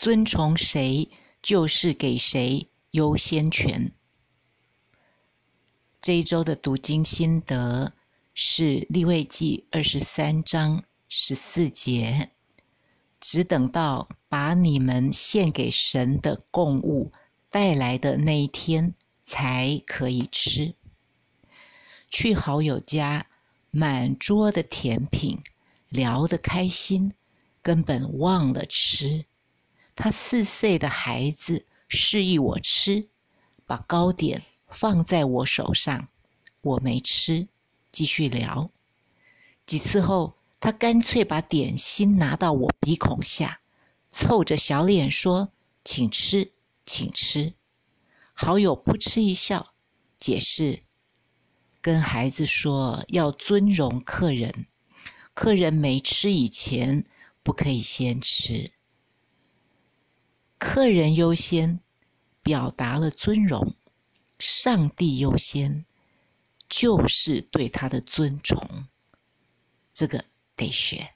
尊崇谁就是给谁优先权。这一周的读经心得是利未记二十三章十四节，只等到把你们献给神的供物带来的那一天才可以吃。去好友家，满桌的甜品，聊得开心，根本忘了吃。他四岁的孩子示意我吃，把糕点放在我手上，我没吃，继续聊。几次后，他干脆把点心拿到我鼻孔下，凑着小脸说：“请吃，请吃。”好友扑哧一笑，解释：“跟孩子说要尊荣客人，客人没吃以前不可以先吃。”客人优先，表达了尊荣；上帝优先，就是对他的尊崇。这个得学。